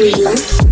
to you.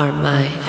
Chasing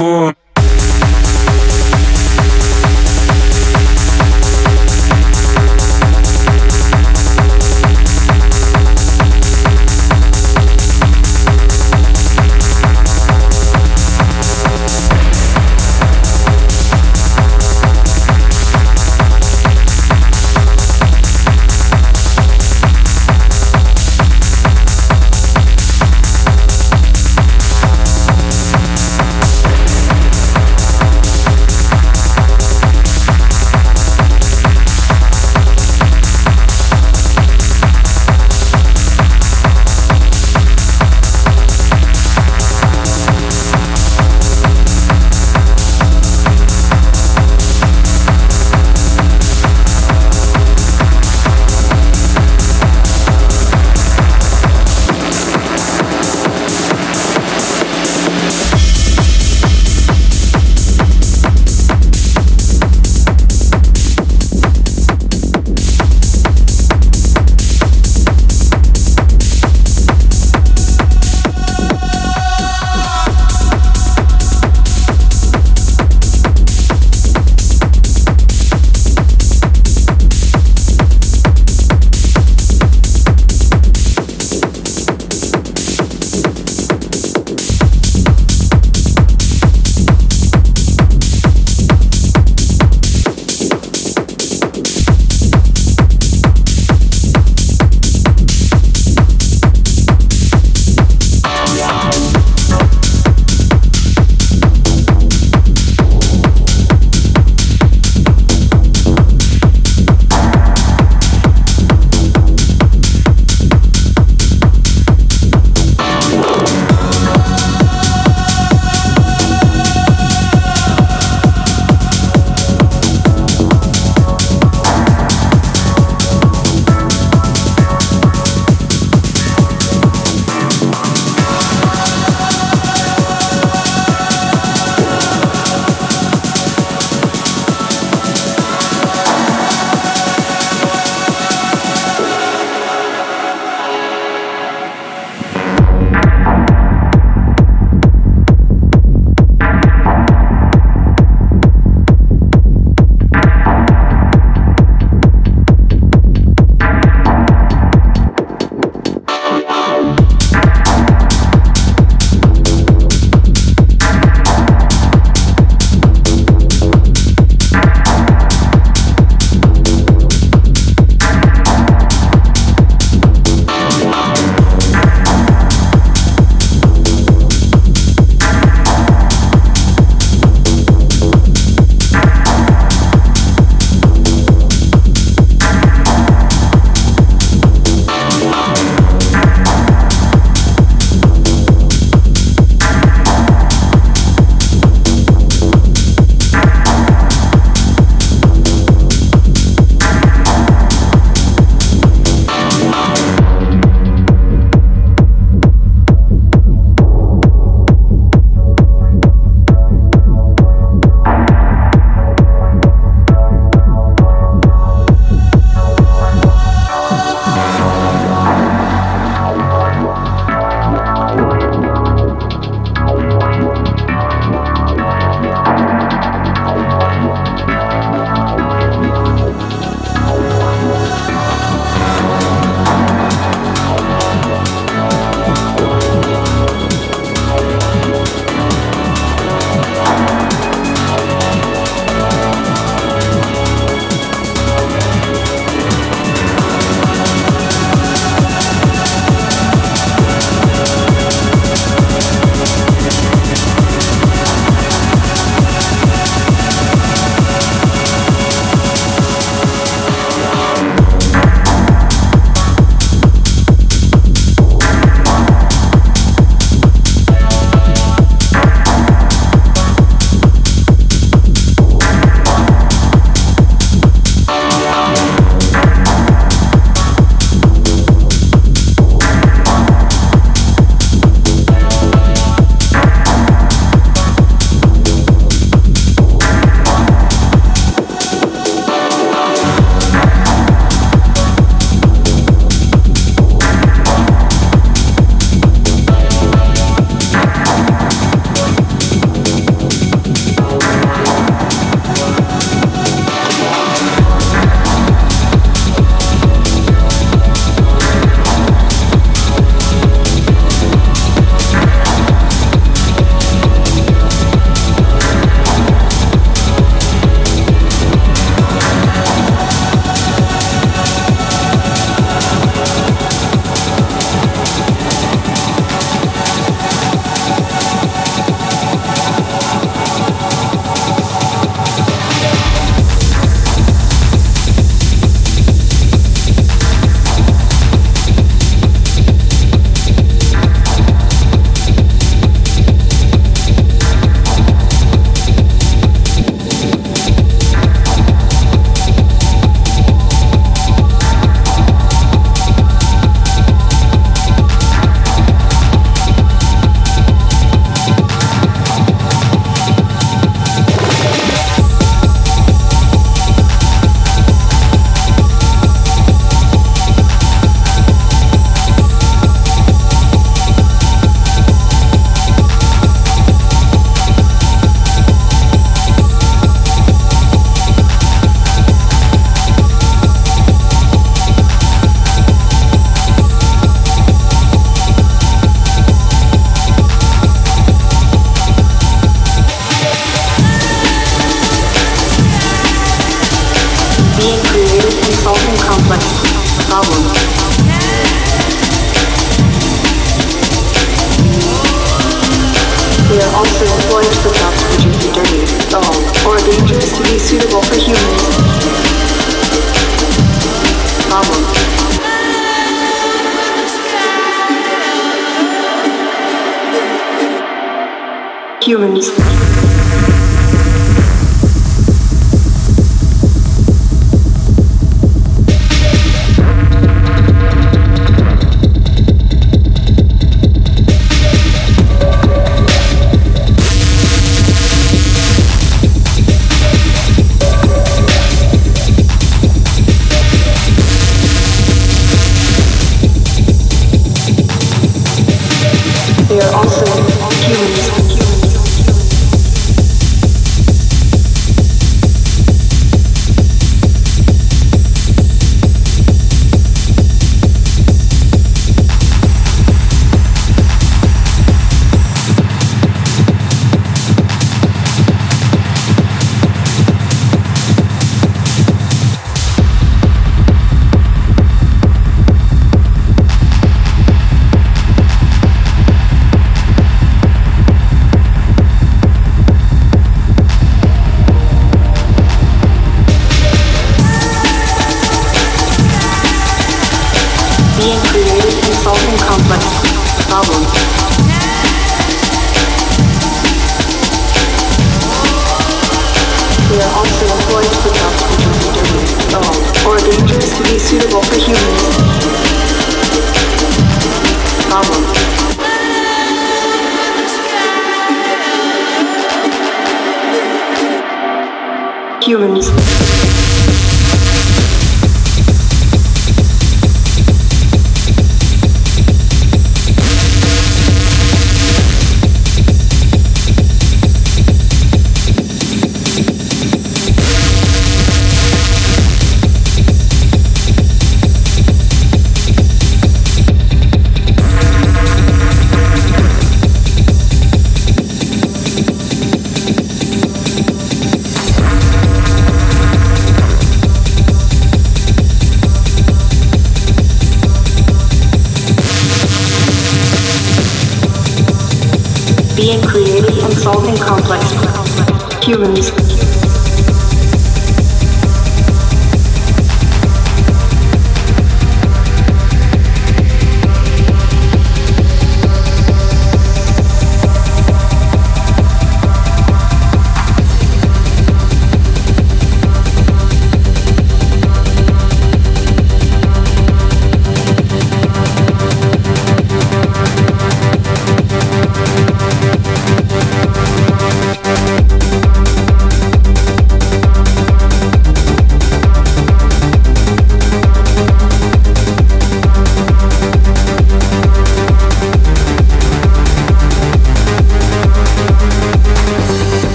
a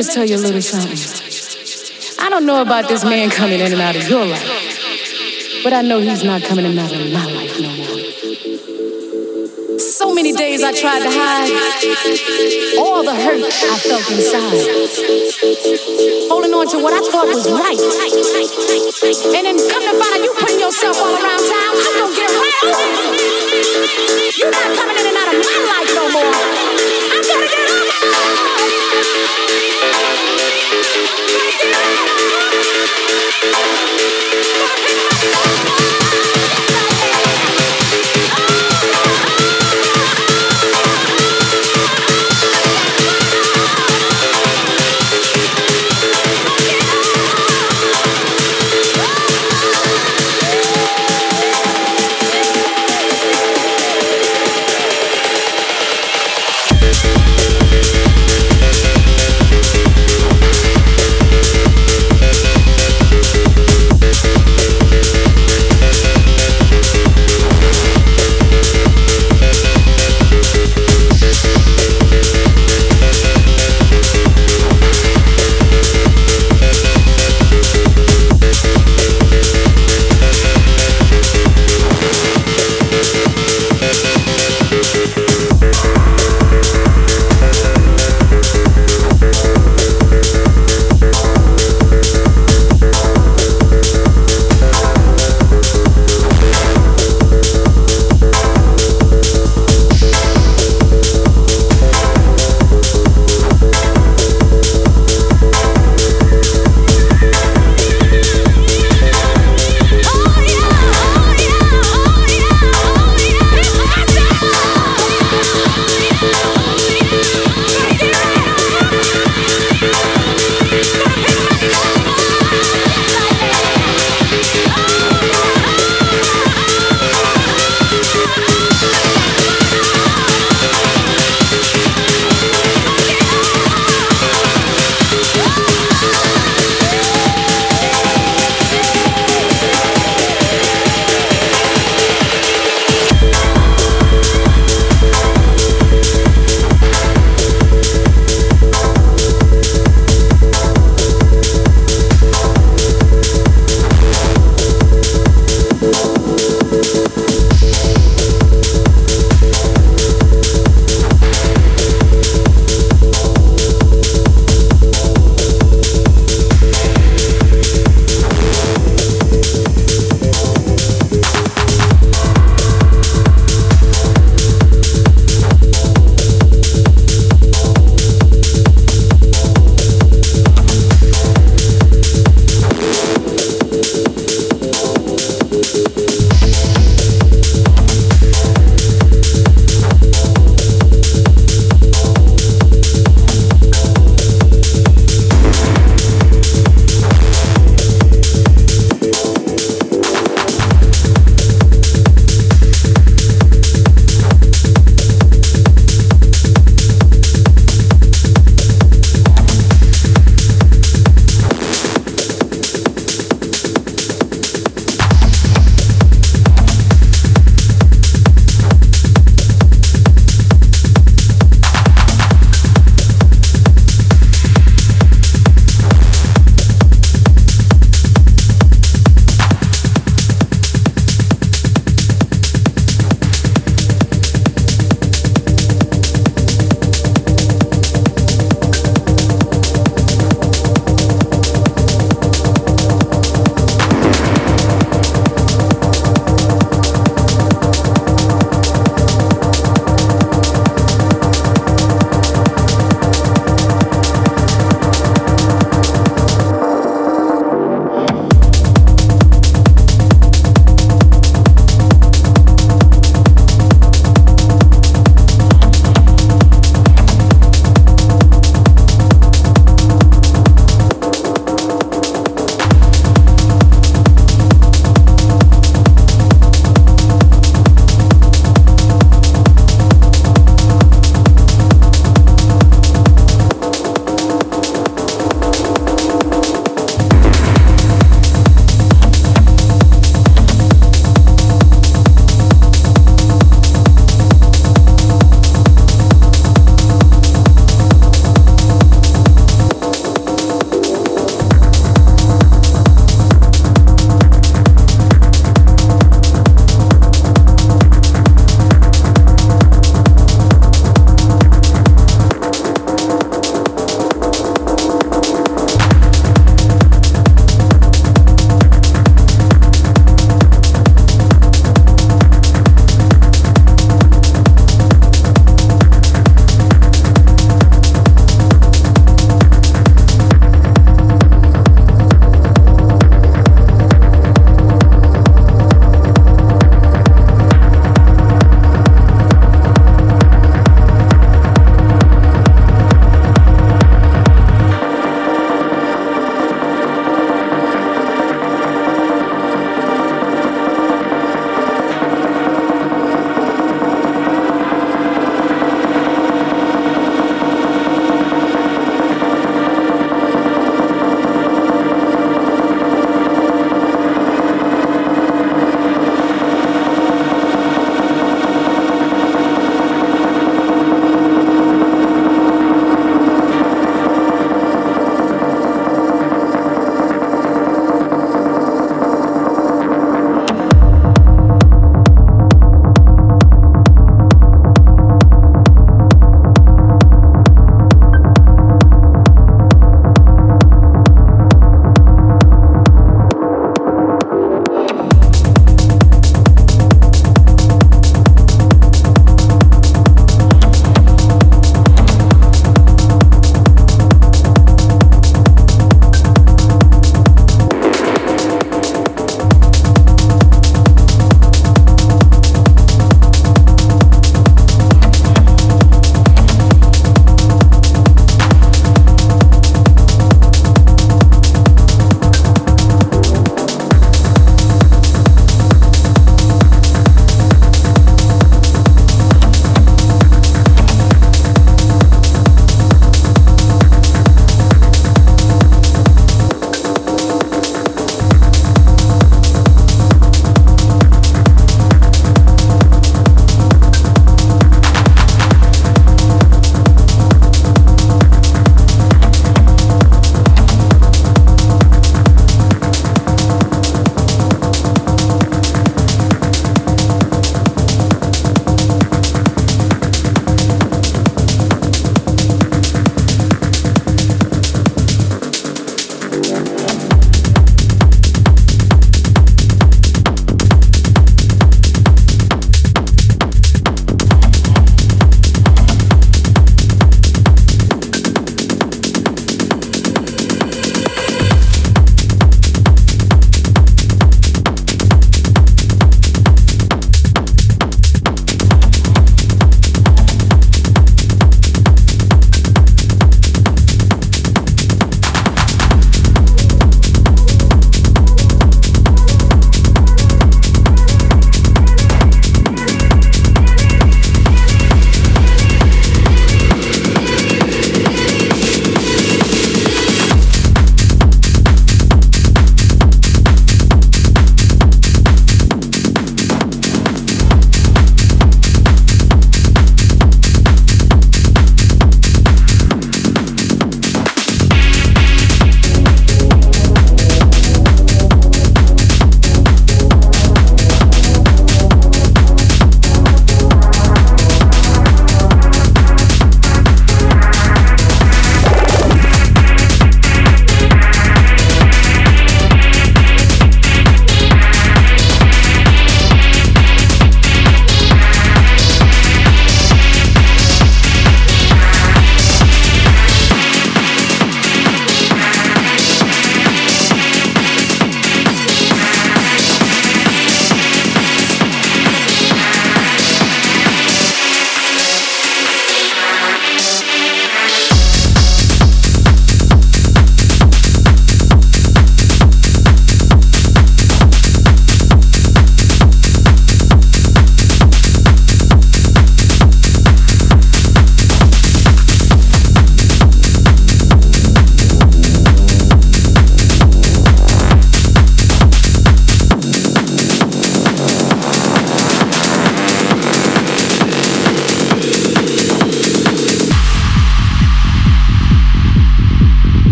just tell you a little something. I don't know about this man coming in and out of your life, but I know he's not coming in and out of my life no more. So many days I tried to hide all the hurt I felt inside, holding on to what I thought was right. And then come to find out you putting yourself all around town, I'm gonna get you. You're not coming in and out of my life no more. I'm gonna get